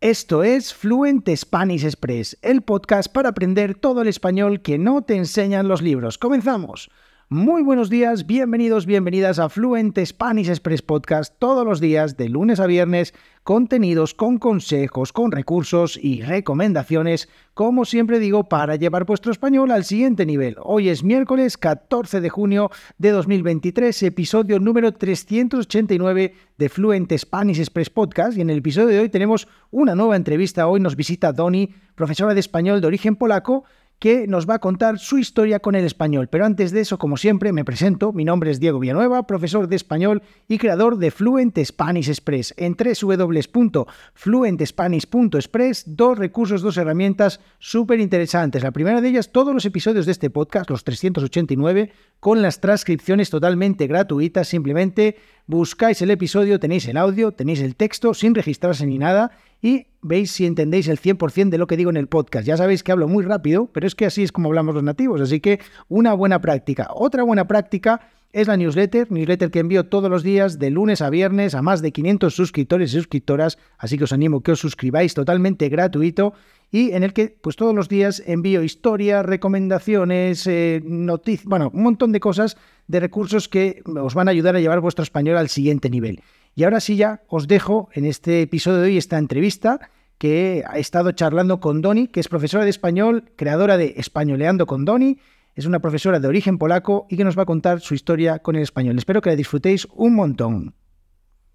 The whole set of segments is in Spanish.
Esto es Fluent Spanish Express, el podcast para aprender todo el español que no te enseñan los libros. ¡Comenzamos! Muy buenos días, bienvenidos, bienvenidas a Fluent Spanish Express Podcast todos los días de lunes a viernes, contenidos con consejos, con recursos y recomendaciones, como siempre digo, para llevar vuestro español al siguiente nivel. Hoy es miércoles 14 de junio de 2023, episodio número 389 de Fluent Spanish Express Podcast y en el episodio de hoy tenemos una nueva entrevista. Hoy nos visita Doni, profesora de español de origen polaco que nos va a contar su historia con el español. Pero antes de eso, como siempre, me presento. Mi nombre es Diego Villanueva, profesor de español y creador de Fluent Spanish Express. En www.fluentspanish.express, dos recursos, dos herramientas súper interesantes. La primera de ellas, todos los episodios de este podcast, los 389, con las transcripciones totalmente gratuitas. Simplemente buscáis el episodio, tenéis el audio, tenéis el texto, sin registrarse ni nada y veis si entendéis el 100% de lo que digo en el podcast. Ya sabéis que hablo muy rápido, pero es que así es como hablamos los nativos, así que una buena práctica. Otra buena práctica es la newsletter, newsletter que envío todos los días de lunes a viernes a más de 500 suscriptores y suscriptoras, así que os animo que os suscribáis totalmente gratuito y en el que pues todos los días envío historias, recomendaciones, eh, noticias, bueno, un montón de cosas, de recursos que os van a ayudar a llevar vuestro español al siguiente nivel. Y ahora sí ya os dejo en este episodio de hoy esta entrevista que he estado charlando con Doni, que es profesora de español, creadora de Españoleando con Doni, es una profesora de origen polaco y que nos va a contar su historia con el español. Espero que la disfrutéis un montón.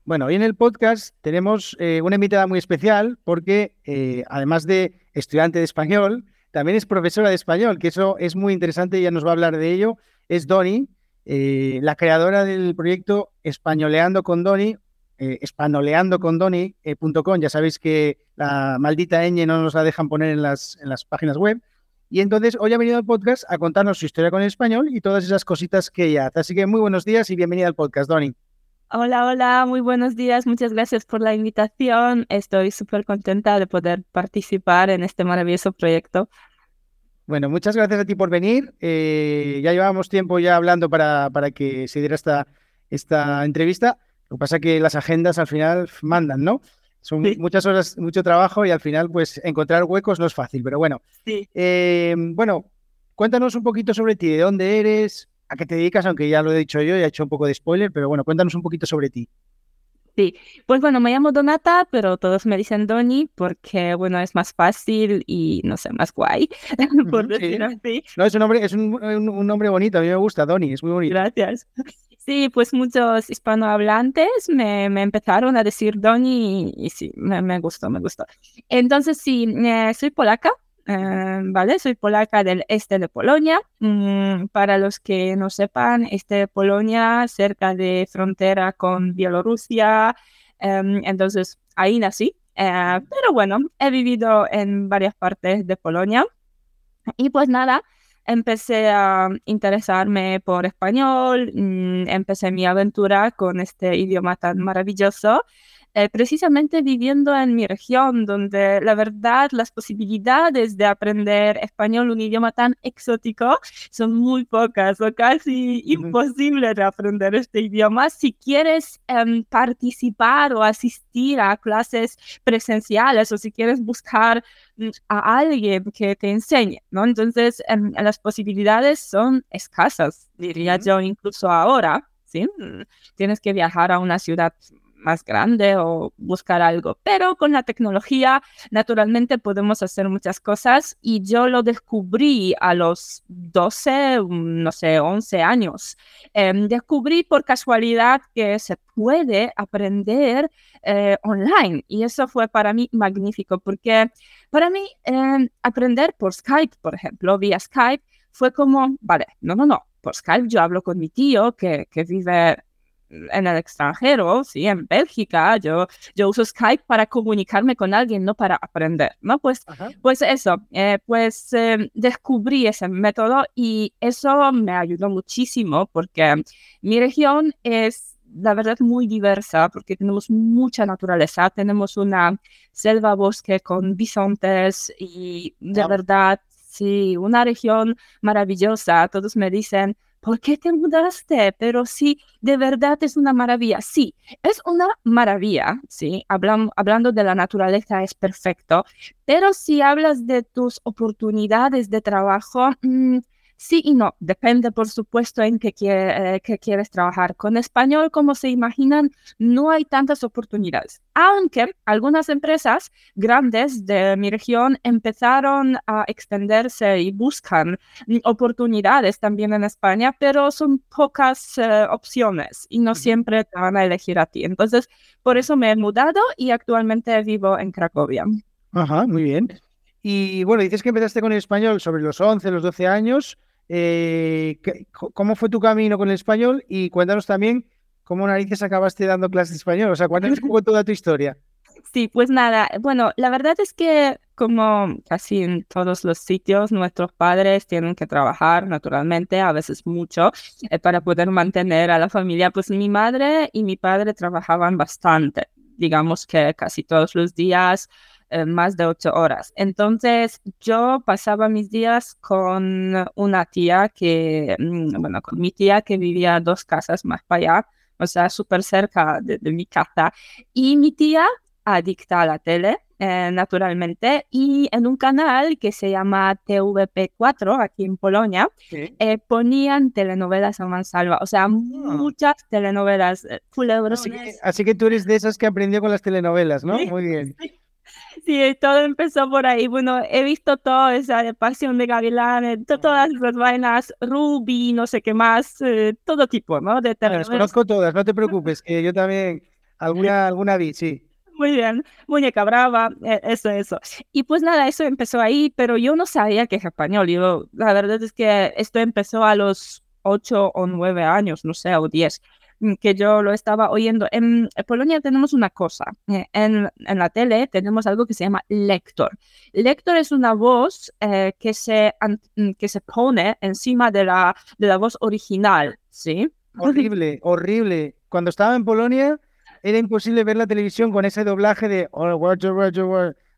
Bueno, hoy en el podcast tenemos eh, una invitada muy especial porque eh, además de estudiante de español, también es profesora de español, que eso es muy interesante ya nos va a hablar de ello. Es Doni, eh, la creadora del proyecto Españoleando con Doni, eh, espanoleandocondoni.com. ya sabéis que la maldita ñ no nos la dejan poner en las, en las páginas web. Y entonces hoy ha venido al podcast a contarnos su historia con el español y todas esas cositas que ella hace. Así que muy buenos días y bienvenida al podcast, Doni. Hola, hola, muy buenos días. Muchas gracias por la invitación. Estoy súper contenta de poder participar en este maravilloso proyecto. Bueno, muchas gracias a ti por venir. Eh, ya llevábamos tiempo ya hablando para, para que se diera esta, esta entrevista. Lo que pasa es que las agendas al final mandan, ¿no? Son muchas horas, mucho trabajo y al final, pues, encontrar huecos no es fácil, pero bueno. Sí. Eh, bueno, cuéntanos un poquito sobre ti, de dónde eres, a qué te dedicas, aunque ya lo he dicho yo, ya he hecho un poco de spoiler, pero bueno, cuéntanos un poquito sobre ti. Sí, pues bueno, me llamo Donata, pero todos me dicen Doni porque, bueno, es más fácil y, no sé, más guay, por decirlo así. No, es un nombre, es un, un, nombre bonito, a mí me gusta, Doni, es muy bonito. Gracias. Sí, pues muchos hispanohablantes me, me empezaron a decir Doni y, sí, me, me, gustó, me gustó. Entonces, sí, eh, soy polaca, eh, ¿vale? Soy polaca del este de Polonia. Mm, para los que no sepan, este de Polonia, cerca de frontera con Bielorrusia. Em, entonces, ahí nací. Eh, pero bueno, he vivido en varias partes de Polonia. Y pues nada, empecé a interesarme por español, mm, empecé mi aventura con este idioma tan maravilloso, eh, precisamente viviendo en mi región, donde la verdad las posibilidades de aprender español, un idioma tan exótico, son muy pocas o casi imposible de aprender este idioma si quieres em, participar o asistir a clases presenciales o si quieres buscar mm, a alguien que te enseñe, ¿no? Entonces, em, las posibilidades son escasas, diría yo, incluso ahora. ¿sí? Mm, tienes que viajar a una ciudad más grande o buscar algo. Pero con la tecnología, naturalmente, podemos hacer muchas cosas y yo lo descubrí a los 12, no sé, 11 años. Em, descubrí por casualidad que se puede aprender eh, online y eso fue para mí magnífico porque para mí em, aprender por Skype, por ejemplo, vía Skype, fue como, vale, no, no, no, por Skype yo hablo con mi tío que, que vive en el extranjero, sí, en Bélgica, yo, yo uso Skype para comunicarme con alguien, no para aprender, ¿no? Pues, pues eso, eh, pues em, descubrí ese método y eso me ayudó muchísimo porque mi región es la verdad muy diversa porque tenemos mucha naturaleza, tenemos una selva bosque con bisontes y de verdad, sí, una región maravillosa. Todos me dicen, ¿por qué te mudaste? Pero sí, de verdad es una maravilla. Sí, es una maravilla, sí, hablando de la naturaleza es perfecto, pero si hablas de tus oportunidades de trabajo, mm, Sí y no, depende por supuesto en qué, eh, quieres trabajar. Con español, como se imaginan, no hay tantas oportunidades, aunque algunas empresas grandes de mi región empezaron a extenderse y buscan oportunidades también en España, pero son pocas eh, opciones y no siempre te van a elegir a ti. Entonces, por eso me he mudado y actualmente vivo en Cracovia. Ajá, muy bien. Y bueno, dices que empezaste con el español sobre los 11, los 12 años. Eh, ¿Cómo fue tu camino con el español? Y cuéntanos también cómo narices acabaste dando clases de español. O sea, cuéntanos un poco toda tu historia. Sí, pues nada, bueno, la verdad es que como casi en todos los sitios, nuestros padres tienen que trabajar naturalmente, a veces mucho, eh, para poder mantener a la familia. Pues mi madre y mi padre trabajaban bastante, digamos que casi todos los días eh, más de ocho horas. Entonces yo pasaba mis días con una tía que, mm, bueno, con mi tía que vivía dos casas más para allá, o sea, súper cerca de, mi casa. Y mi tía adicta a la tele, eh, naturalmente, y en un canal que se llama TVP4, aquí en Polonia, eh, ponían telenovelas a mansalva, o sea, ah. muchas telenovelas, así que, así que, tú eres de esas que aprendió con las telenovelas, ¿no? Muy bien. Sí, Sí, todo empezó por ahí. Bueno, he visto toda esa Pasión de Gavilanes, todas mm. las vainas, Ruby, no sé qué más, eh, todo tipo, ¿no? De ah, las conozco todas, no te preocupes, que yo también alguna, alguna vi, sí. Muy bien, muñeca brava, e, eso, eso. Y pues nada, eso empezó ahí, pero yo no sabía que es español. Yo, la verdad es que esto empezó a los 8 o 9 años, no sé, o 10 que yo lo estaba oyendo. En Polonia tenemos una cosa, eh, en, en, la tele tenemos algo que se llama lector. Lector es una voz eh, que, se, mm, que se pone encima de la, de la voz original, ¿sí? Horrible, horrible. Cuando estaba en Polonia era imposible ver la televisión con ese doblaje de... Oh,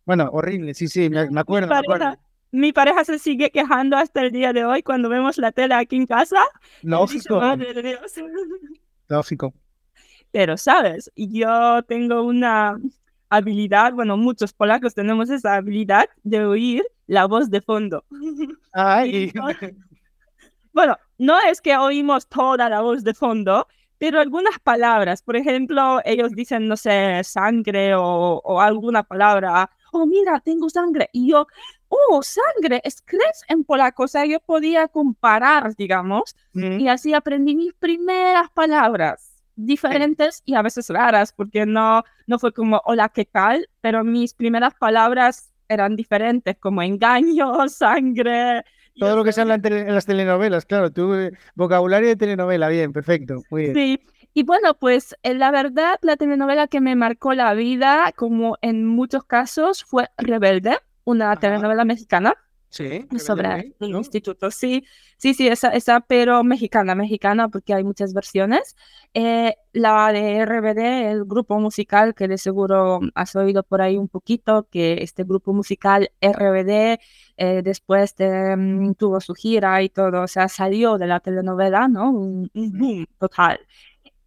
bueno, horrible, sí, sí, me, acuerdo. Me acuerdo mi pareja se sigue quejando hasta el día de hoy cuando vemos la tele aquí en casa. Lógico. Lógico. Pero, ¿sabes? Yo tengo una habilidad, bueno, muchos polacos tenemos esa habilidad de oír la voz de fondo. Ay. bueno, no es que oímos toda la voz de fondo, pero algunas palabras, por ejemplo, ellos dicen, no sé, sangre o, o alguna palabra, oh, mira, tengo sangre. Y yo, oh, sangre, es crees en polaco. O sea, yo podía comparar, digamos, y así aprendí mis primeras palabras diferentes y a veces raras, porque no, no fue como hola, ¿qué tal? Pero mis primeras palabras eran diferentes, como engaño, sangre. Todo lo que sea en, las telenovelas, claro, tu eh, vocabulario de telenovela, bien, perfecto, muy bien. Sí, y bueno, pues eh, la verdad, la telenovela que me marcó la vida, como en muchos casos, fue Rebelde una telenovela mexicana. Sí, sobre el instituto. Sí, sí, sí, esa, esa, pero mexicana, mexicana, porque hay muchas versiones. Eh, la de RBD, el grupo musical, que de seguro has oído por ahí un poquito, que este grupo musical RBD eh, después mm, tuvo su gira y todo, o sea, salió de la telenovela, ¿no? Un, boom total.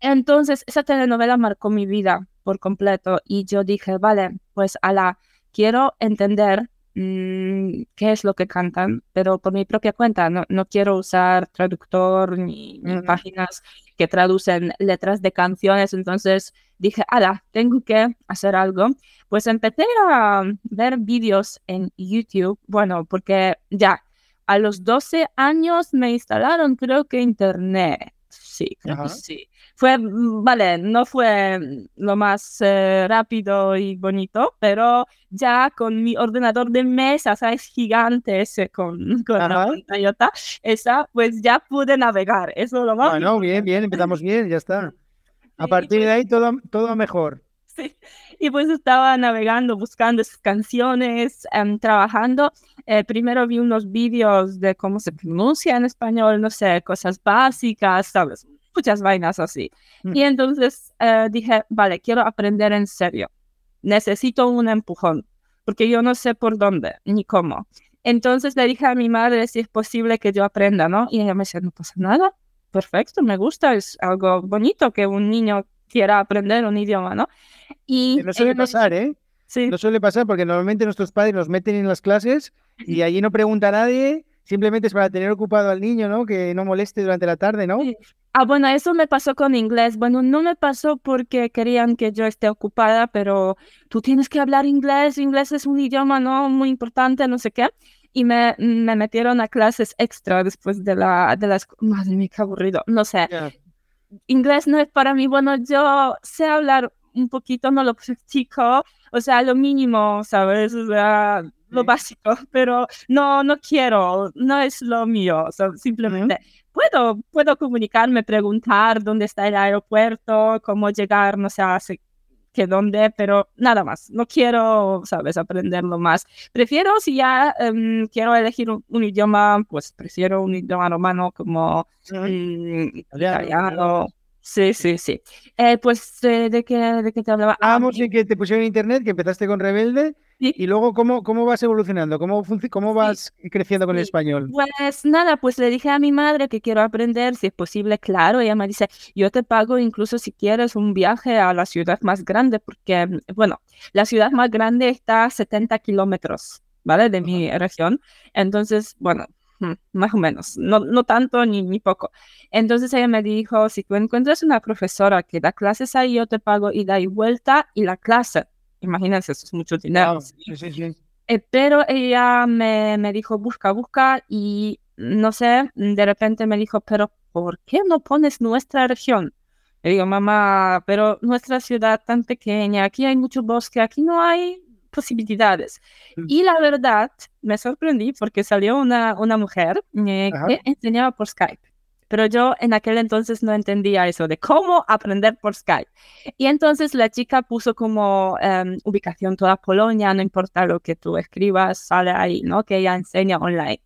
Entonces, esa telenovela marcó mi vida por completo y yo dije, vale, pues a la quiero entender mm, qué es lo que cantan, pero por mi propia cuenta. No, no quiero usar traductor ni, páginas que traducen letras de canciones. Entonces dije, ala, tengo que hacer algo. Pues empecé a ver vídeos en YouTube, bueno, porque ya a los 12 años me instalaron, creo que internet. Sí, creo que sí fue, mm, vale, no fue lo más eh, rápido y bonito, pero ya con mi ordenador de mesa, ¿sabes? Gigante ese con, con la pantallota, esa, pues ya pude navegar. Eso es lo más. Bueno, bien, bien, empezamos bien, ya está. A partir de pues ahí todo, todo mejor. Sí, y pues estaba navegando, buscando canciones, em, trabajando. Eh, primero vi unos vídeos de cómo se pronuncia en español, no sé, cosas básicas, ¿sabes? Muchas vainas así. Mm. Y entonces eh, dije, vale, quiero aprender en serio. Necesito un empujón, porque yo no sé por dónde ni cómo. Entonces le dije a mi madre si es posible que yo aprenda, ¿no? Y ella me dice, no pasa nada, perfecto, me gusta, es algo bonito que un niño quiera aprender un idioma, ¿no? Y no suele pasar, ¿eh? Sí. No suele pasar porque normalmente nuestros padres nos meten en las clases y allí no pregunta a nadie, simplemente es para tener ocupado al niño, ¿no? Que no moleste durante la tarde, ¿no? Ah, bueno, eso me pasó con inglés. Bueno, no me pasó porque querían que yo esté ocupada, pero tú tienes que hablar inglés, inglés es un idioma, ¿no? Muy importante, no sé qué y me, me metieron a clases extra después de la, de las... Madre mía, qué aburrido. No sé. Inglés no es para mí. Bueno, yo sé hablar un poquito, no lo practico, o sea, lo mínimo, ¿sabes? O sea, lo básico, pero no, no quiero, no es lo mío, simplemente puedo, puedo comunicarme, preguntar dónde está el aeropuerto, cómo llegar, no sé, que dónde, pero nada más. No quiero, sabes, aprenderlo más. Prefiero, si ya em, quiero elegir un, idioma, pues prefiero un idioma romano como mm, italiano. Sí, sí, sí. Eh, pues, eh, ¿de, qué, ¿de qué te hablaba? Ah, Vamos, en que te pusieron internet, que empezaste con Rebelde y luego, ¿cómo, cómo vas evolucionando? ¿Cómo, cómo vas creciendo con el español? Pues nada, pues le dije a mi madre que quiero aprender, si es posible, claro. Ella me dice, yo te pago incluso si quieres un viaje a la ciudad más grande, porque, bueno, la ciudad más grande está a 70 kilómetros, ¿vale? De mi región. Entonces, bueno, hmm, más o menos, no, no tanto ni, ni poco. Entonces ella me dijo, si tú encuentras una profesora que da clases ahí, yo te pago ida y vuelta y la clase Imagínense, eso es mucho dinero. Eh, pero ella me, me dijo, busca, busca, y no sé, de repente me dijo, pero ¿por qué no pones nuestra región? Le digo, mamá, pero nuestra ciudad tan pequeña, aquí hay mucho bosque, aquí no hay posibilidades. Mm. Y la verdad, me sorprendí porque salió una, una mujer eh, que enseñaba por Skype pero yo en aquel entonces no entendía eso de cómo aprender por Skype. Y entonces la chica puso como em, ubicación toda Polonia, no importa lo que tú escribas, sale ahí, ¿no? Que ella enseña online.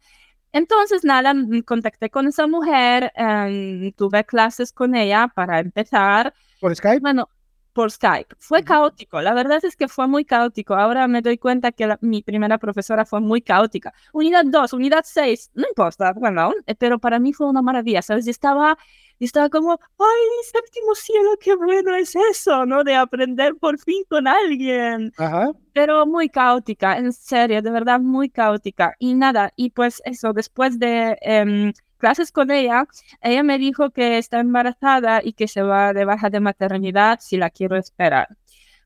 Entonces, nada, contacté con esa mujer, em, tuve clases con ella para empezar. ¿Por Skype? Bueno, por Skype. Fue caótico, la verdad es que fue muy caótico. Ahora me doy cuenta que mi primera profesora fue muy caótica. Unidad 2, unidad 6, no importa, bueno, eh, pero para mí fue una maravilla, ¿sabes? Estaba, estaba como, ay, séptimo cielo, qué bueno es eso, ¿no? De aprender por fin con alguien. Ajá. Pero muy caótica, en serio, de verdad, muy caótica. Y nada, y pues eso, después de... Em, clases con ella, ella me dijo que está embarazada y que se va de baja de maternidad si la quiero esperar.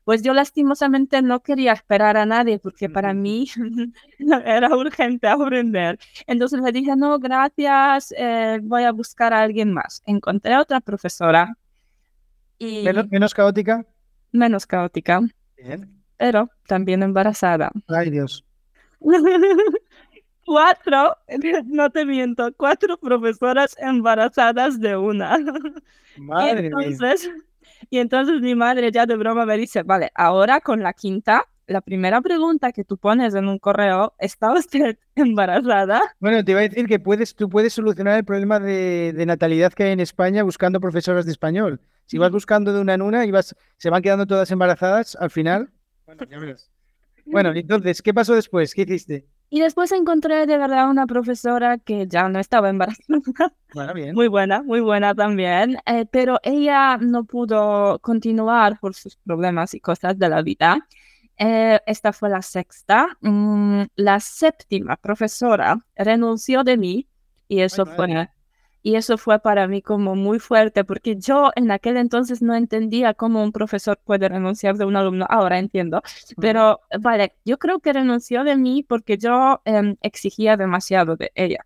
Pues yo lastimosamente no quería esperar a nadie porque para mí era urgente aprender. Entonces le dije, no, gracias, eh, voy a buscar a alguien más. Encontré a otra profesora. Y... ¿Menos, caótica? Menos caótica. Pero también embarazada. Ay, Dios. cuatro, no te miento, cuatro profesoras embarazadas de una. Madre y entonces, Y entonces mi madre ya de broma me dice, vale, ahora con la quinta, la primera pregunta que tú pones en un correo, ¿está usted embarazada? Bueno, te iba a decir que puedes, tú puedes solucionar el problema de, de natalidad que hay en España buscando profesoras de español. Si vas buscando de una en una y vas, se van quedando todas embarazadas, al final... Bueno, ya verás. Bueno, entonces, ¿qué pasó después? ¿Qué hiciste? Y después encontré de verdad una profesora que ya no estaba embarazada. Bueno, bien. Muy buena, muy buena también. Eh, pero ella no pudo continuar por sus problemas y cosas de la vida. Eh, esta fue la sexta. Mm, la séptima profesora renunció de mí y eso fue y eso fue para mí como muy fuerte porque yo en aquel entonces no entendía cómo un profesor puede renunciar de un alumno. Ahora entiendo. Pero vale, yo creo que renunció de mí porque yo em, exigía demasiado de ella.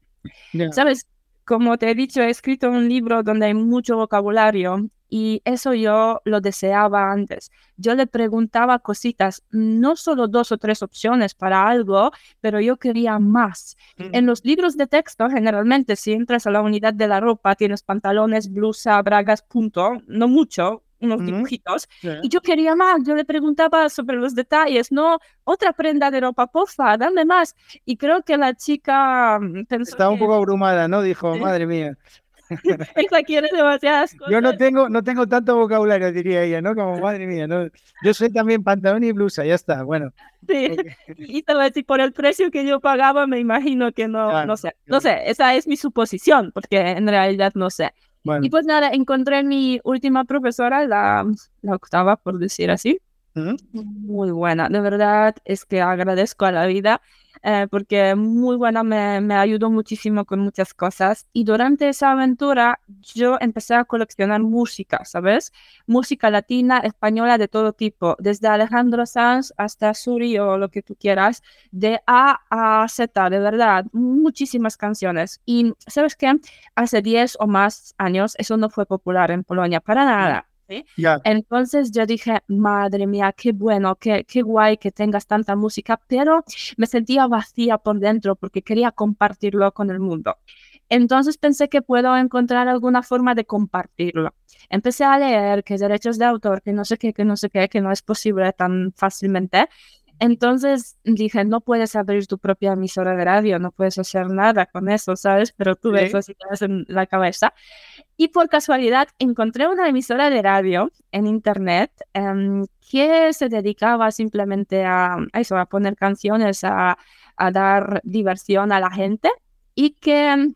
¿Sabes? Como te he dicho, he escrito un libro donde hay mucho vocabulario y eso yo lo deseaba antes. Yo le preguntaba cositas, no solo dos o tres opciones para algo, pero yo quería más. En los libros de texto, generalmente, si entras a la unidad de la ropa, tienes pantalones, blusa, bragas, punto, no mucho, unos dibujitos. Y yo quería más, yo le preguntaba sobre los detalles, no, otra prenda de ropa, porfa, dame más. Y creo que la chica mm, pensó Estaba un poco abrumada, ¿no? Dijo, madre mía. Ella quiere demasiadas cosas. Yo no tengo, no tengo tanto vocabulario, diría ella, ¿no? Como madre mía, ¿no? Yo soy también pantalón y blusa, ya está, bueno. Sí, y te voy a decir, por el precio que yo pagaba, me imagino que no, no sé, no sé, esa es mi suposición, porque en realidad no sé. Y pues nada, encontré mi última profesora, la, la octava, por decir así. Muy buena, de verdad es que agradezco a la vida eh, porque muy buena, me, me, ayudó muchísimo con muchas cosas y durante esa aventura yo empecé a coleccionar música, ¿sabes? Música latina, española de todo tipo, desde Alejandro Sanz hasta Suri o lo que tú quieras, de A a Z, de verdad, muchísimas canciones. Y ¿sabes qué? Hace 10 o más años eso no fue popular en Polonia, para nada. Entonces yo dije, madre mía, qué bueno, qué, qué guay que tengas tanta música, pero me sentía vacía por dentro porque quería compartirlo con el mundo. Entonces pensé que puedo encontrar alguna forma de compartirlo. Empecé a leer que derechos de autor, que no sé qué, que no sé qué, que no es posible tan fácilmente. Entonces dije, no puedes abrir tu propia emisora de radio, no puedes hacer nada con eso, ¿sabes? Pero tú ves así en la cabeza. Y por casualidad encontré una emisora de radio en internet em, que se dedicaba simplemente a, eso, a poner canciones, a, a, dar diversión a la gente y que,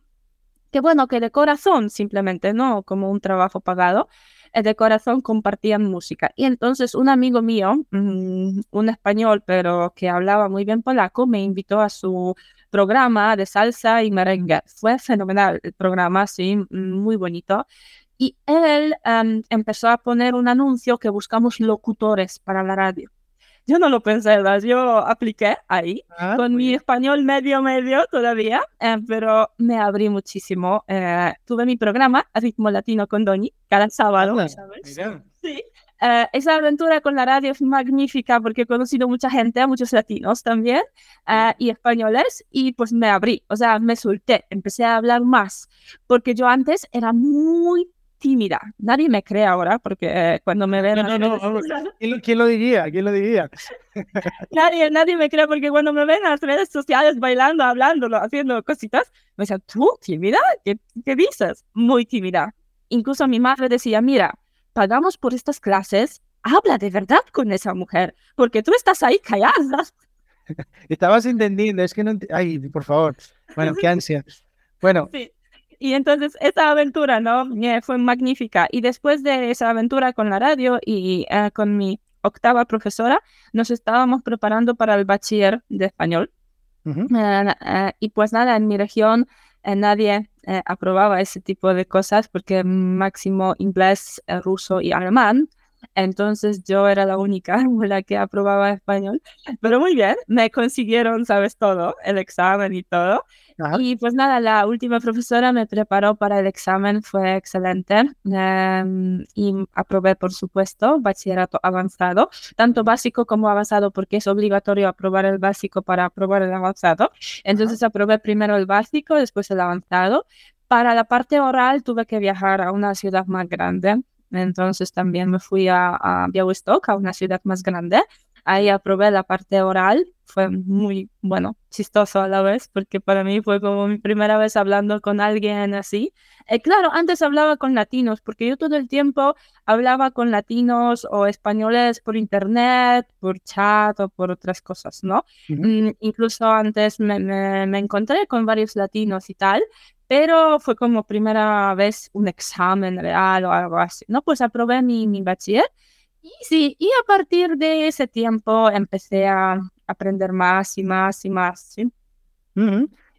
que, bueno, que de corazón simplemente, no como un trabajo pagado, de corazón compartían música. Y entonces un amigo mío, mm, un español, pero que hablaba muy bien polaco, me invitó a su programa de salsa y merengue. Fue fenomenal el programa, sí, muy bonito. Y él em, empezó a poner un anuncio que buscamos locutores para la radio. Yo no lo pensé, ¿verdad? Yo apliqué ahí ah, con mi español medio medio todavía, eh, pero me abrí muchísimo. Eh, tuve mi programa Ritmo Latino con Doñi cada sábado, ¿sabes? Sí. Eh, esa aventura con la radio es magnífica porque he conocido mucha gente, muchos latinos también y españoles y pues me abrí, o sea, me solté, empecé a hablar más porque yo antes era muy tímida. Nadie me cree ahora porque eh, cuando me ven... No, no, no, ¿Quién, lo, diría? ¿Quién lo diría? nadie, nadie me cree porque cuando me ven en las redes sociales bailando, hablando, haciendo cositas, me dicen, ¿tú tímida? ¿Qué, ¿Qué dices? Muy tímida. Incluso mi madre decía, mira, pagamos por estas clases, habla de verdad con esa mujer, porque tú estás ahí callada. Estabas entendiendo, es que no... Ay, por favor. Bueno, qué ansia. Bueno, sí. Y entonces esa aventura, ¿no? Eh, fue magnífica. Y después de esa aventura con la radio y eh, con mi octava profesora, nos estábamos preparando para el bachiller de español. Eh, y pues nada, en mi región nadie aprobaba ese tipo de cosas porque máximo inglés, ruso y alemán. Entonces yo era la única la que aprobaba español. Pero muy bien, me consiguieron, sabes, todo, el examen y todo. Y pues nada, la última profesora me preparó para el examen, fue excelente em, y aprobé, por supuesto, bachillerato avanzado, tanto básico como avanzado, porque es obligatorio aprobar el básico para aprobar el avanzado. Entonces aprobé primero el básico, después el avanzado. Para la parte oral tuve que viajar a una ciudad más grande, entonces también me fui a, a Białystok, a una ciudad más grande. Ahí aprobé la parte oral. Fue muy, bueno, chistoso a la vez, porque para mí fue como mi primera vez hablando con alguien así. Eh, claro, antes hablaba con latinos, porque yo todo el tiempo hablaba con latinos o españoles por internet, por chat o por otras cosas, ¿no? Mm, incluso antes me, me encontré con varios latinos y tal, pero fue como primera vez un examen real o algo así, ¿no? Pues aprobé mi, mi bachiller y sí, y a partir de ese tiempo empecé a aprender más y más y más, ¿sí?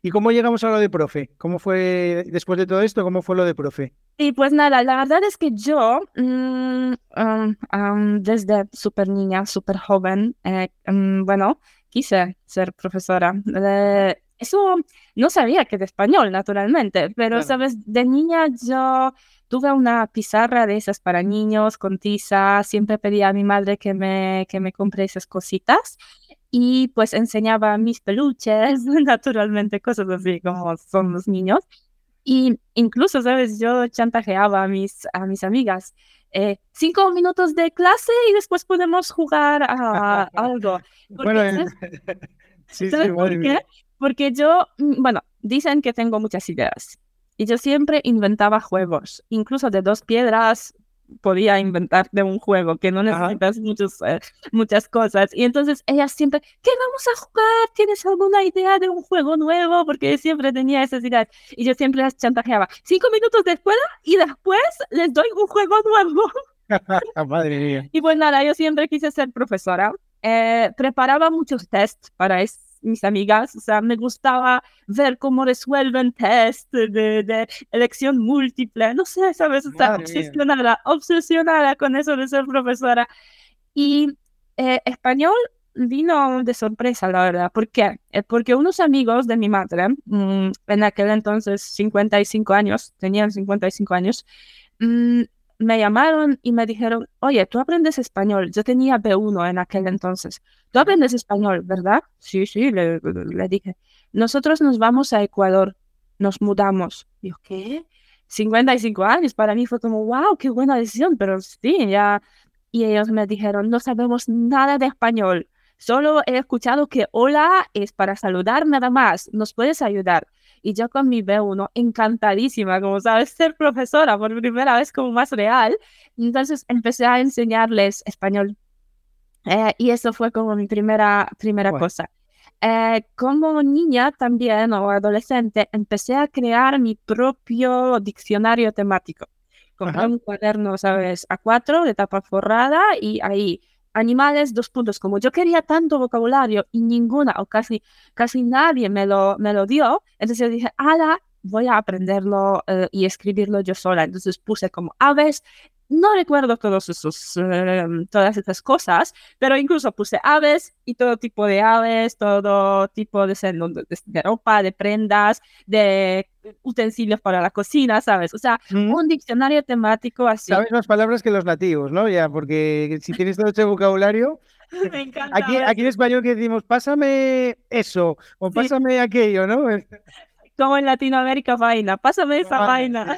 ¿Y cómo llegamos a lo de profe? ¿Cómo fue, después de todo esto, cómo fue lo de profe? Y pues nada, la verdad es que yo, mm, um, um, desde súper niña, súper joven, eh, mm, bueno, quise ser profesora. Eh, eso no sabía que de español, naturalmente, pero, sabes, de niña yo tuve una pizarra de esas para niños con tiza, siempre pedía a mi madre que me, que me compre esas cositas y pues enseñaba mis peluches, naturalmente, cosas así como son los niños. Y incluso, ¿sabes? Yo chantajeaba a mis, a mis amigas. Eh, cinco minutos de clase y después podemos jugar a, algo. bueno, sí, ¿sabes por qué? Porque yo, mm, bueno, dicen que tengo muchas ideas y yo siempre inventaba juegos, incluso de dos piedras, podía inventar de un juego, que no necesitas muchos, eh, muchas cosas. Y entonces ella siempre, ¿qué vamos a jugar? ¿Tienes alguna idea de un juego nuevo? Porque siempre tenía esas ideas. Y yo siempre las chantajeaba. Cinco minutos de escuela y después les doy un juego nuevo. Madre mía. Y pues nada, yo siempre quise ser profesora. Eh, preparaba muchos tests para mis amigas, o sea, me gustaba ver cómo resuelven test de, de elección múltiple, no sé, sabes, obsesionada, obsesionada con eso de ser profesora. Y eh, español vino de sorpresa, la verdad. ¿Por qué? Eh, porque unos amigos de mi madre, mm, en aquel entonces 55 años, tenían 55 años, mm, me llamaron y me dijeron, oye, tú aprendes español. Yo tenía B1 en aquel entonces. Tú aprendes español, ¿verdad? Sí, sí, le, dije. Nosotros nos vamos a Ecuador, nos mudamos. Digo, ¿qué? 55 años, para mí fue como, wow, qué buena decisión, pero sí, ya. Y ellos me dijeron, no sabemos nada de español. Solo he escuchado que hola es para saludar nada más. ¿Nos puedes ayudar? Y yo con mi B1, encantadísima, como sabes, ser profesora por primera vez como más real. Entonces empecé a enseñarles español. Eh, y eso fue como mi primera, primera cosa. Eh, como niña también o adolescente, empecé a crear mi propio diccionario temático. Compré un cuaderno, ¿sabes? A cuatro de tapa forrada y ahí animales, dos puntos. Como yo quería tanto vocabulario y ninguna o casi, casi nadie me lo, me lo dio, entonces yo dije, ala, voy a aprenderlo eh, y escribirlo yo sola. Entonces puse como aves no recuerdo todos esos, em, todas esas cosas, pero incluso puse aves y todo tipo de aves, todo tipo de, de, ropa, de prendas, de utensilios para la cocina, ¿sabes? O sea, un diccionario temático así. Sabes más palabras que los nativos, ¿no? Ya, porque si tienes todo ese vocabulario... Me encanta. Aquí, aquí en español que decimos, pásame eso o pásame aquello, ¿no? Como en Latinoamérica, vaina, pásame esa vaina.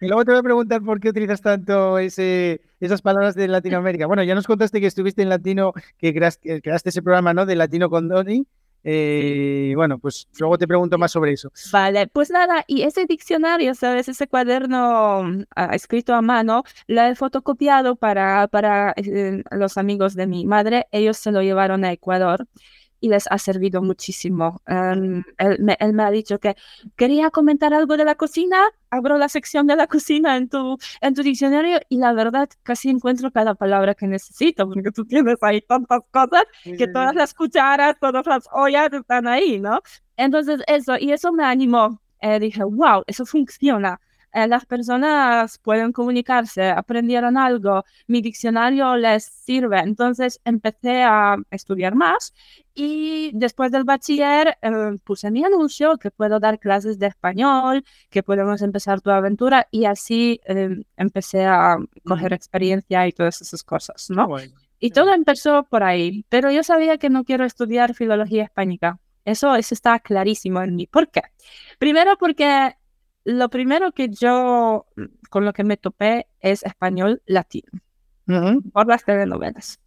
Y luego te voy a preguntar por qué utilizas tanto ese, esas palabras de Latinoamérica. Bueno, ya nos contaste que estuviste en Latino, que creaste, ese programa, ¿no? De Latino con Doni. Eh, bueno, pues luego te pregunto más sobre eso. Vale, pues nada, y ese diccionario, ¿sabes? Ese cuaderno ah, escrito a mano, lo he fotocopiado para, para eh, los amigos de mi madre. Ellos se lo llevaron a Ecuador y les ha servido muchísimo. Em, él, me, ha dicho que quería comentar algo de la cocina, abro la sección de la cocina en tu, en tu diccionario y la verdad casi encuentro cada palabra que necesito, porque tú tienes ahí tantas cosas que todas las cucharas, todas las ollas están ahí, ¿no? Entonces eso, y eso me animó. Eh, dije, wow, eso funciona. Eh, las personas pueden comunicarse, aprendieron algo, mi diccionario les sirve. Entonces empecé a estudiar más y después del bachiller eh, puse mi anuncio que puedo dar clases de español, que podemos empezar tu aventura y así eh, empecé a coger experiencia y todas esas cosas, ¿no? Y todo empezó por ahí, pero yo sabía que no quiero estudiar filología hispánica. Eso, eso está clarísimo en mí. ¿Por qué? Primero porque lo primero que yo con lo que me topé es español latino por las telenovelas.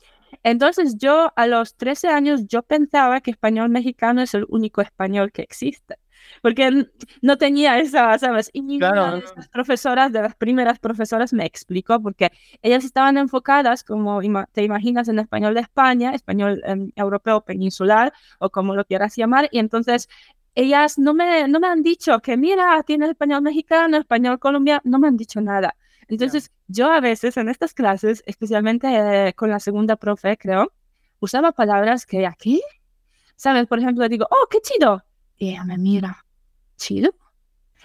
Entonces yo a los 13 años yo pensaba que español mexicano es el único español que existe, porque no tenía esa, ¿sabes? Y ninguna de las profesoras, de las primeras profesoras me explicó, porque ellas estaban enfocadas, como te imaginas, en español de España, español em, europeo peninsular o como lo quieras llamar, y entonces ellas no me, no me han dicho que, mira, tienes español mexicano, español colombiano, no me han dicho nada. Entonces, yo a veces en estas clases, especialmente eh, con la segunda profe, creo, usaba palabras que aquí, ¿sabes? Por ejemplo, digo, oh, qué chido. Y ella me mira, ¿chido?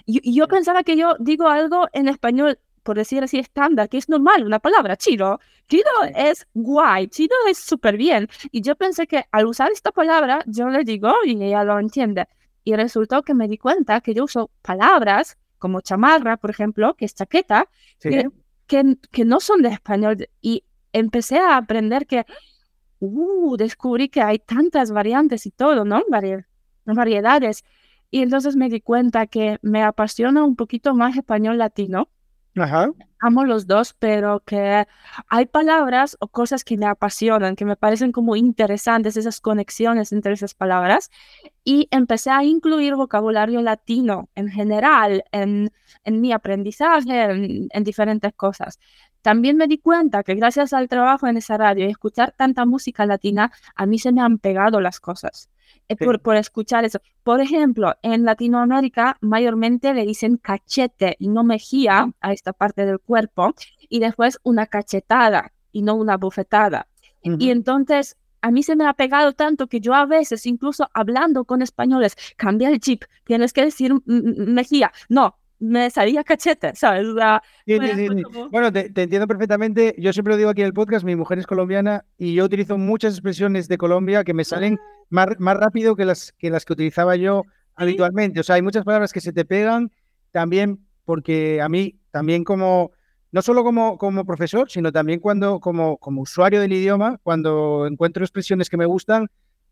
Y, yo pensaba que yo digo algo en español, por decir así, estándar, que es normal, una palabra, chido. Chido es guay, chido es súper bien. Y yo pensé que al usar esta palabra, yo le digo y ella lo entiende. Y resultó que me di cuenta que yo uso palabras como chamarra, por ejemplo, que es chaqueta, que, que, no son de español. Y empecé a aprender que, uh, descubrí que hay tantas variantes y todo, ¿no? variedades. Y entonces me di cuenta que me apasiona un poquito más español latino Amo los dos, pero que hay palabras o cosas que me apasionan, que me parecen como interesantes, esas conexiones entre esas palabras. Y empecé a incluir vocabulario latino en general en, en mi aprendizaje, en, diferentes cosas. también me di cuenta que gracias al trabajo en esa radio y escuchar tanta música latina, a mí se me han pegado las cosas. Eh, por, por, escuchar eso. Por ejemplo, en Latinoamérica mayormente le dicen cachete y no mejía a esta parte del cuerpo y después una cachetada y no una bofetada. Y entonces a mí se me ha pegado tanto que yo a veces, incluso hablando con españoles, cambia el chip, tienes que decir mejía. No, me salía cachete, ¿sabes? Bueno, te, entiendo perfectamente. Yo siempre lo digo aquí en el podcast, mi mujer es colombiana y yo utilizo muchas expresiones de Colombia que me salen ah. más, más rápido que las, que las que utilizaba yo habitualmente. O sea, hay muchas palabras que se te pegan también porque a mí, también como, no solo como, como profesor, sino también cuando, como, como usuario del idioma, cuando encuentro expresiones que me gustan,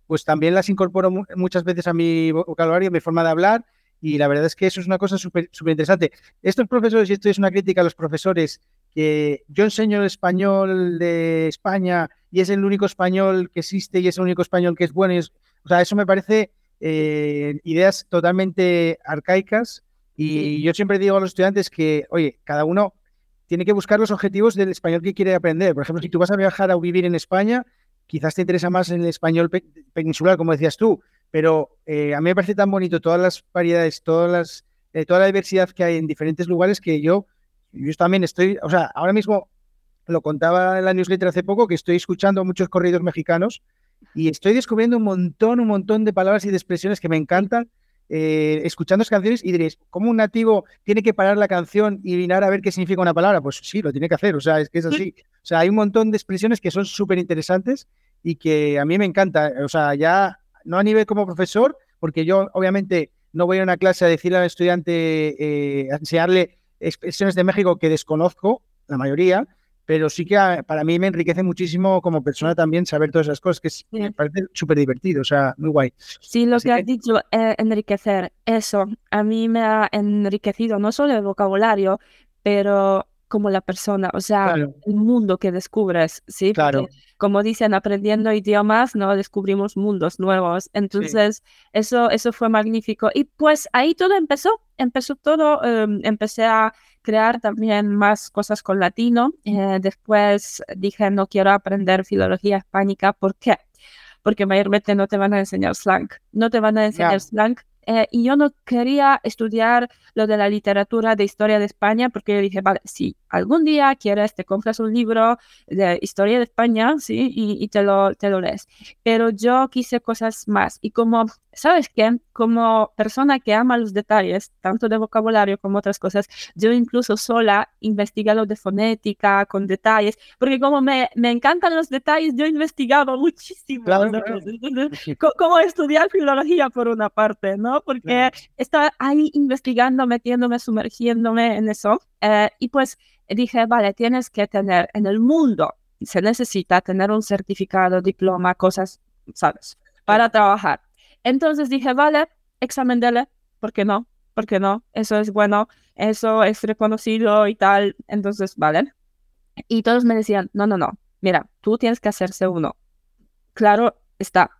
pues también las incorporo muchas veces a mi vocabulario, a mi forma de hablar y la verdad es que eso es una cosa súper interesante. Estos profesores, y esto es una crítica a los profesores, que yo enseño el español de España y es el único español que existe y es el único español que es bueno. o sea, eso me parece eh, ideas totalmente arcaicas y yo siempre digo a los estudiantes que, oye, cada uno tiene que buscar los objetivos del español que quiere aprender. Por ejemplo, si tú vas a viajar a vivir en España, quizás te interesa más el español peninsular, como decías tú, pero eh, a mí me parece tan bonito todas las variedades, todas las, eh, toda la diversidad que hay en diferentes lugares que yo, yo también estoy, o sea, ahora mismo lo contaba en la newsletter hace poco que estoy escuchando muchos corridos mexicanos y estoy descubriendo un montón, un montón de palabras y de expresiones que me encantan. Eh, escuchando las canciones y diréis, ¿cómo un nativo tiene que parar la canción y mirar a ver qué significa una palabra? Pues sí, lo tiene que hacer, o sea, es que es así. O sea, hay un montón de expresiones que son súper interesantes y que a mí me encanta. O sea, ya no a nivel como profesor, porque yo obviamente no voy a una clase a decirle al estudiante, eh, a enseñarle expresiones de México que desconozco, la mayoría, pero sí que para mí me enriquece muchísimo como persona también saber todas esas cosas, que me parece súper divertido, o sea, muy guay. Sí, lo que, has dicho, eh, enriquecer, eso, a mí me ha enriquecido no solo el vocabulario, pero como la persona, o sea, el mundo que descubres, ¿sí? Claro. como dicen, aprendiendo idiomas, ¿no? Descubrimos mundos nuevos. Entonces, eso, eso fue magnífico. Y pues ahí todo empezó, empezó todo, em, empecé a crear también más cosas con latino. Eh, después dije, no quiero aprender filología hispánica, ¿por qué? Porque mayormente no te van a enseñar slang, no te van a enseñar slang eh, y yo no quería estudiar lo de la literatura de historia de España porque yo dije, vale, si algún día quieres, te compras un libro de historia de España, ¿sí? Y, te, lo, te lo lees. Pero yo quise cosas más. Y como, ¿sabes qué? Como persona que ama los detalles, tanto de vocabulario como otras cosas, yo incluso sola investigado de fonética, con detalles, porque como me, me encantan los detalles, yo he investigado muchísimo. Claro, Cómo estudiar filología por una parte, ¿no? Porque estaba ahí investigando, metiéndome, sumergiéndome en eso. Eh, y pues dije, vale, tienes que tener en el mundo, se necesita tener un certificado, diploma, cosas, ¿sabes? Para trabajar. Entonces dije, vale, examen de ¿por qué no? ¿Por qué no? Eso es bueno, eso es reconocido y tal. Entonces, vale. Y todos me decían, no, no, no, mira, tú tienes que hacerse uno. Claro está,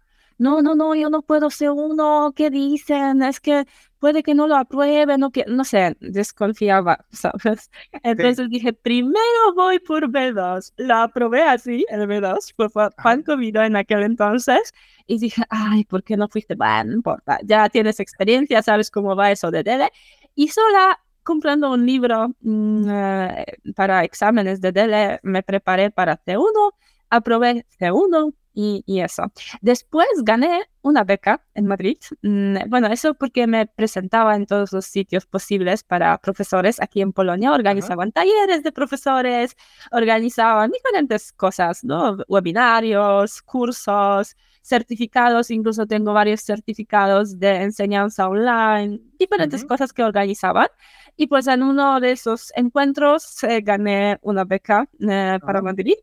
no, no, no, yo no puedo ser uno, ¿qué dicen? Es que puede que no lo aprueben, no, que, no sé, desconfiaba, ¿sabes? Entonces dije, primero voy por B2, lo aprobé así, el B2, fue Juan Comido en aquel entonces, y dije, ay, ¿por qué no fuiste? Bueno, no importa, ya tienes experiencia, sabes cómo va eso de DELE, y sola comprando un libro mm, eh, para exámenes de DELE, me preparé para C1, aprobé C1, y, eso. Después gané una beca en Madrid. Mm, bueno, eso porque me presentaba en todos los sitios posibles para profesores aquí en Polonia. Organizaban talleres de profesores, organizaban diferentes cosas, ¿no? Webinarios, cursos, certificados. Incluso tengo varios certificados de enseñanza online, diferentes cosas que organizaban. Y pues en uno de esos encuentros eh, gané una beca eh, para ah. Madrid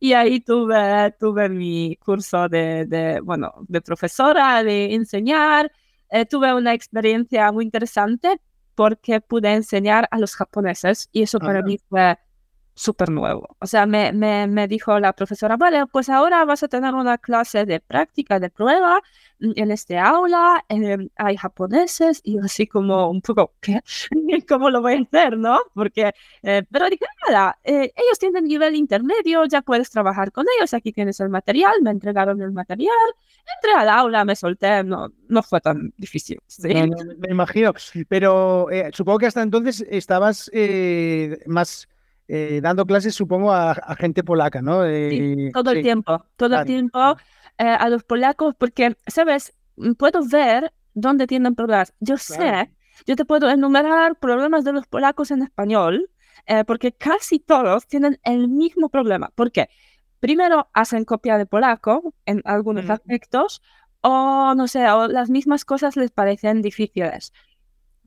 y ahí tuve, tuve mi curso de, de bueno, de profesora, de enseñar. Eh, tuve una experiencia muy interesante porque pude enseñar a los japoneses y eso para mí fue súper nuevo. O sea, me, me, me, dijo la profesora, vale, pues ahora vas a tener una clase de práctica, de prueba mm, en este aula, eh, hay japoneses y así como un poco, ¿qué? ¿Cómo lo voy a hacer, no? Porque, eh, pero dije, nada, eh, ellos tienen nivel intermedio, ya puedes trabajar con ellos, aquí tienes el material, me entregaron el material, entré al aula, me solté, no, no fue tan difícil. ¿sí? me imagino, pero supongo que hasta entonces estabas más eh, dando clases, supongo, a, gente polaca, ¿no? sí, todo el tiempo, todo el tiempo eh, a los polacos, porque, ¿sabes? Mm, puedo ver dónde tienen problemas. Yo sé, yo te puedo enumerar problemas de los polacos en español, eh, porque casi todos tienen el mismo problema. ¿Por qué? Primero hacen copia de polaco en algunos aspectos, o no sé, o las mismas cosas les parecen difíciles.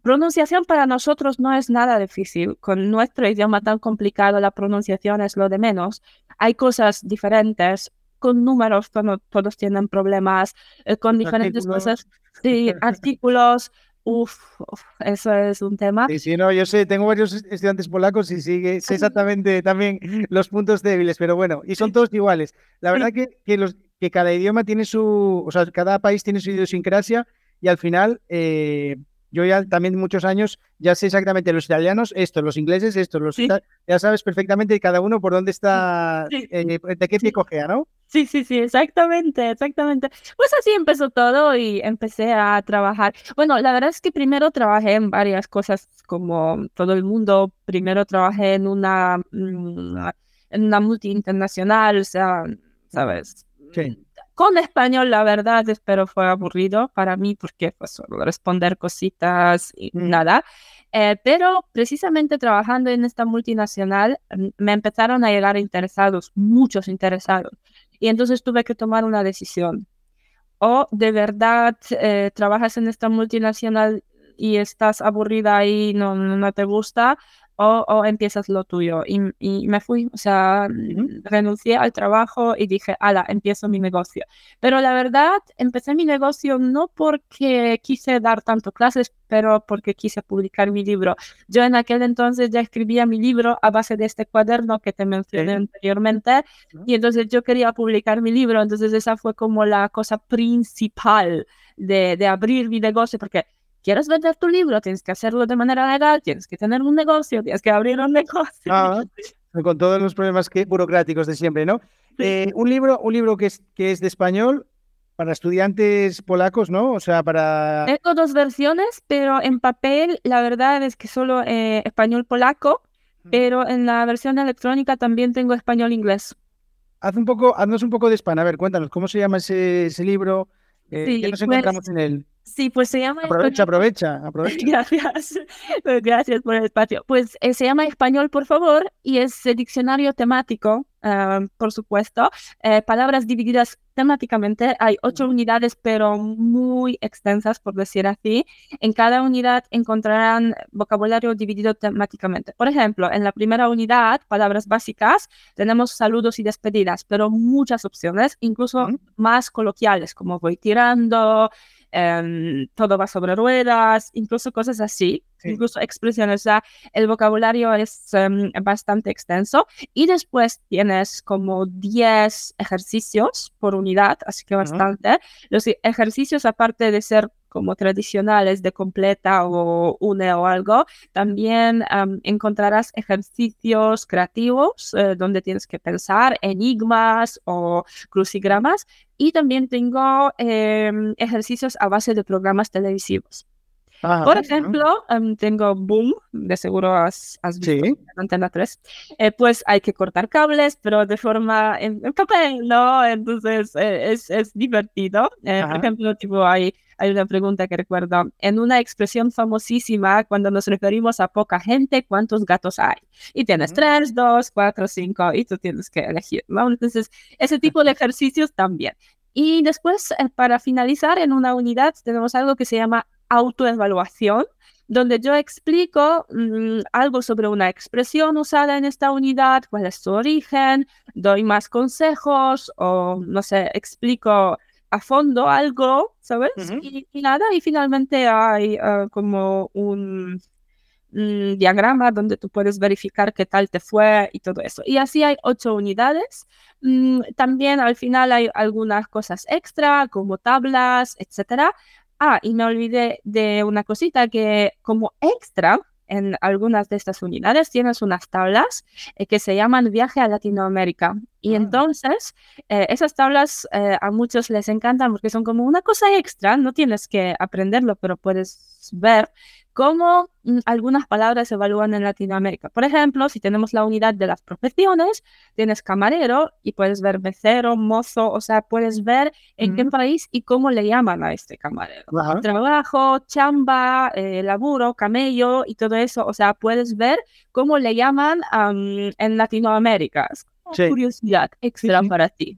Pronunciación para nosotros no es nada difícil. Con nuestro idioma tan complicado, la pronunciación es lo de menos. Hay cosas diferentes. Con números todos tienen problemas. Eh, con diferentes cosas. Sí, artículos. Uf, eso es un tema. Sí, sí, no, yo sé, tengo varios estudiantes polacos y sí, sé exactamente también los puntos débiles, pero bueno, y son todos iguales. La verdad que, que, los, que cada idioma tiene su, o sea, cada país tiene su idiosincrasia y al final, eh, yo ya también muchos años ya sé exactamente los italianos, esto, los ingleses, esto, los ya sabes perfectamente cada uno por dónde está, eh, de qué pie cogea, ¿no? Sí, sí, sí, exactamente, exactamente. Pues así empezó todo y empecé a trabajar. Bueno, la verdad es que primero trabajé en varias cosas como todo el mundo. Primero trabajé en una, mm, en una multi internacional, o sea, ¿sabes? Sí con español, la verdad, pero fue aburrido para mí porque fue solo responder cositas y nada. Eh, pero precisamente trabajando en esta multinacional, mm, me empezaron a llegar interesados, muchos interesados. Y entonces tuve que tomar una decisión. O de verdad eh, trabajas en esta multinacional y estás aburrida y no, no te gusta, o, empiezas lo tuyo. Y, me fui, o sea, renuncié al trabajo y dije, ala, empiezo mi negocio. Pero la verdad, empecé mi negocio no porque quise dar tanto clases, pero porque quise publicar mi libro. Yo en aquel entonces ya escribía mi libro a base de este cuaderno que te mencioné anteriormente, y entonces yo quería publicar mi libro, entonces esa fue como la cosa principal de, de abrir mi negocio, porque quieres vender tu libro, tienes que hacerlo de manera legal, tienes que tener un negocio, tienes que abrir un negocio. Ah, con todos los problemas que, burocráticos de siempre, ¿no? Eh, un libro, un libro que es, que es de español para estudiantes polacos, ¿no? O sea, para... Tengo dos versiones, pero en papel la verdad es que solo eh, español-polaco, pero en la versión electrónica también tengo. Haz un poco, haznos un poco de spam. A ver, cuéntanos, ¿cómo se llama ese, ese libro? Eh, ¿Qué nos pues encontramos en él? Sí, pues se llama... Aprovecha, aprovecha, aprovecha. Gracias, gracias por el espacio. Pues eh, se llama Español, por favor, y es el diccionario temático, ah, por supuesto. Eh, palabras divididas temáticamente. Hay ocho unidades, pero muy extensas, por decir así. En cada unidad encontrarán vocabulario dividido temáticamente. Por ejemplo, en la primera unidad, palabras básicas, tenemos saludos y despedidas, pero muchas opciones, incluso más coloquiales, como voy tirando, Em, todo va sobre ruedas, incluso cosas así, incluso expresiones. O sea, el vocabulario es em, bastante extenso y después tienes como 10 ejercicios por unidad, así que bastante. Los ejercicios, aparte de ser como tradicionales de completa o une o algo, también encontrarás ejercicios creativos eh, donde tienes que pensar enigmas o crucigramas y también tengo em, ejercicios a base de programas televisivos. Ah, Por ejemplo, em, tengo Boom, de seguro has, visto sí. Antena 3. Eh, pues hay que cortar cables, pero de forma en, papel, ¿no? Entonces eh, es, es, divertido. por ejemplo, tipo, hay hay una pregunta que recuerdo. En una expresión famosísima, cuando nos referimos a poca gente, ¿cuántos gatos hay? Y tienes tres, dos, cuatro, cinco, y tú tienes que elegir, ¿no? Entonces, ese tipo de ejercicios también. Y después, eh, para finalizar, en una unidad tenemos algo que se llama autoevaluación, donde yo explico mm, algo sobre una expresión usada en esta unidad, cuál es su origen, doy más consejos o, no sé, explico a fondo algo, ¿sabes? y, nada, y finalmente hay ah, como un, mm, diagrama donde tú puedes verificar qué tal te fue y todo eso. Y así hay ocho unidades. Mm, también al final hay algunas cosas extra como tablas, etcétera. Ah, y me olvidé de una cosita que como extra en algunas de estas unidades tienes unas tablas eh, que se llaman Viaje a Latinoamérica. Y ah. entonces, eh, esas tablas eh, a muchos les encantan porque son como una cosa extra, no tienes que aprenderlo, pero puedes ver cómo mm, algunas palabras se evalúan en Latinoamérica. Por ejemplo, si tenemos la unidad de las profesiones, tienes camarero y puedes ver becero, mozo, o sea, puedes ver en qué país y cómo le llaman a este camarero. Trabajo, chamba, eh, laburo, camello y todo eso, o sea, puedes ver cómo le llaman en Latinoamérica. Es curiosidad extra para ti.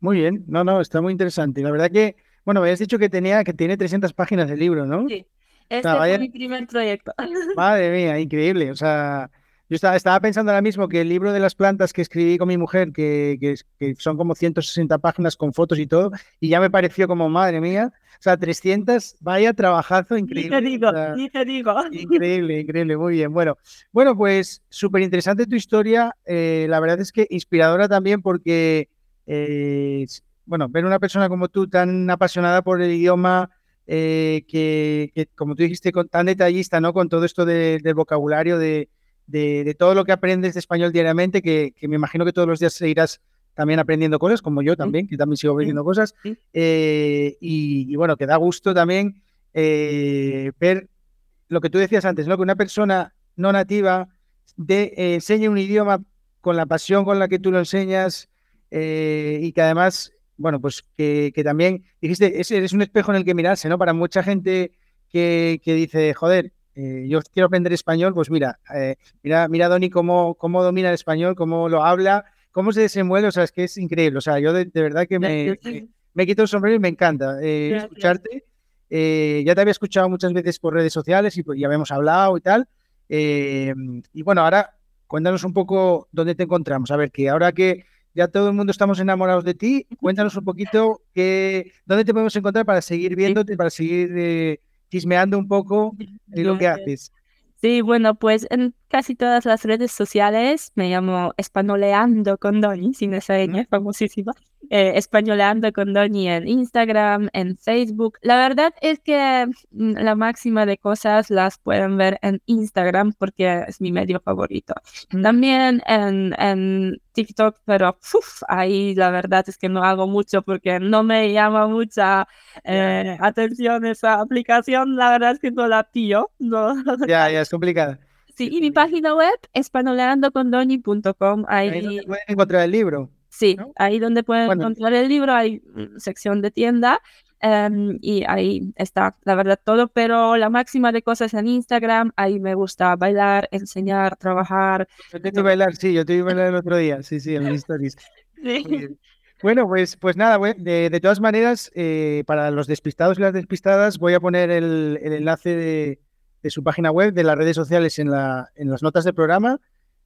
Muy bien, no, no, está muy interesante. La verdad que, bueno, me habías dicho que tenía que tiene 300 páginas de libro, ¿no? Sí. Este fue mi primer proyecto. Madre mía, increíble. O sea, yo estaba, estaba, pensando ahora mismo que el libro de las plantas que escribí con mi mujer, que, que, son como 160 páginas con fotos y todo, y ya me pareció como, madre mía, o sea, 300, vaya trabajazo increíble. Ni te digo, ni te digo. Increíble, increíble, muy bien. Bueno, bueno pues súper interesante tu historia. Eh, la verdad es que inspiradora también porque, eh, bueno, ver una persona como tú tan apasionada por el idioma, eh, que, como tú dijiste, con, tan detallista, ¿no? Con todo esto del vocabulario, de, de, todo lo que aprendes de español diariamente, que, me imagino que todos los días seguirás también aprendiendo cosas, como yo también, que también sigo aprendiendo cosas. Eh, y, bueno, que da gusto también eh, ver lo que tú decías antes, ¿no? Que una persona no nativa de, enseñe un idioma con la pasión con la que tú lo enseñas y que además bueno, pues que, también dijiste, es, es, un espejo en el que mirarse, ¿no? Para mucha gente que, dice, joder, eh, yo quiero aprender español, pues mira, eh, mira, mira Doni cómo, cómo domina el español, cómo lo habla, cómo se desenvuelve, o sea, es que es increíble, o sea, yo de, verdad que me, me, quito el sombrero y me encanta eh, escucharte. ya te había escuchado muchas veces por redes sociales y pues, ya habíamos hablado y tal. y bueno, ahora cuéntanos un poco dónde te encontramos. A ver, que ahora que ya todo el mundo estamos enamorados de ti. Cuéntanos un poquito que, dónde te podemos encontrar para seguir viéndote, para seguir eh, chismeando un poco de lo que haces. Sí, bueno, pues en casi todas las redes sociales me llamo Espanoleando con Doni, sin esa ñ, famosísima. Eh, españoleando con Doni en Instagram, en Facebook. La verdad es que mm, la máxima de cosas las pueden ver en Instagram porque es mi medio favorito. También en, en TikTok, pero ahí la verdad es que no hago mucho porque no me llama mucha eh, atención esa aplicación. La verdad es que no la pillo. No. Ya, ya es complicada. Sí, y mi página web es panoleandocondoni.com. Ahí, ahí pueden encontrar el libro. Sí, ahí donde pueden encontrar el libro hay sección de tienda em, y ahí está, la verdad, todo, pero la máxima de cosas en Instagram, ahí me gusta bailar, enseñar, trabajar. Yo te vi bailar, sí, yo te vi bailar el otro día, sí, sí, en mis stories. Sí. Bueno, pues, pues nada, de, de todas maneras, eh, para los despistados y las despistadas, voy a poner el, el enlace de, de, su página web, de las redes sociales en, la, en las notas del programa.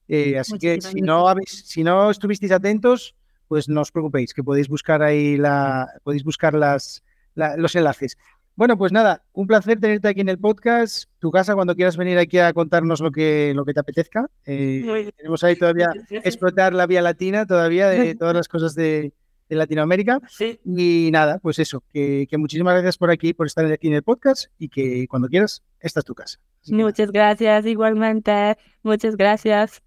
Eh, así que si no, habéis, si no estuvisteis atentos, pues no os preocupéis, que podéis buscar ahí la, podéis buscar las, los enlaces. Bueno, pues nada, un placer tenerte aquí en el podcast, tu casa cuando quieras venir aquí a contarnos lo que, lo que te apetezca. Eh, tenemos ahí todavía explotar la vía latina, todavía de todas las cosas de, Latinoamérica. Y nada, pues eso, que, muchísimas gracias por aquí, por estar aquí en el podcast y que cuando quieras, esta es tu casa. Muchas gracias, igualmente. Muchas gracias.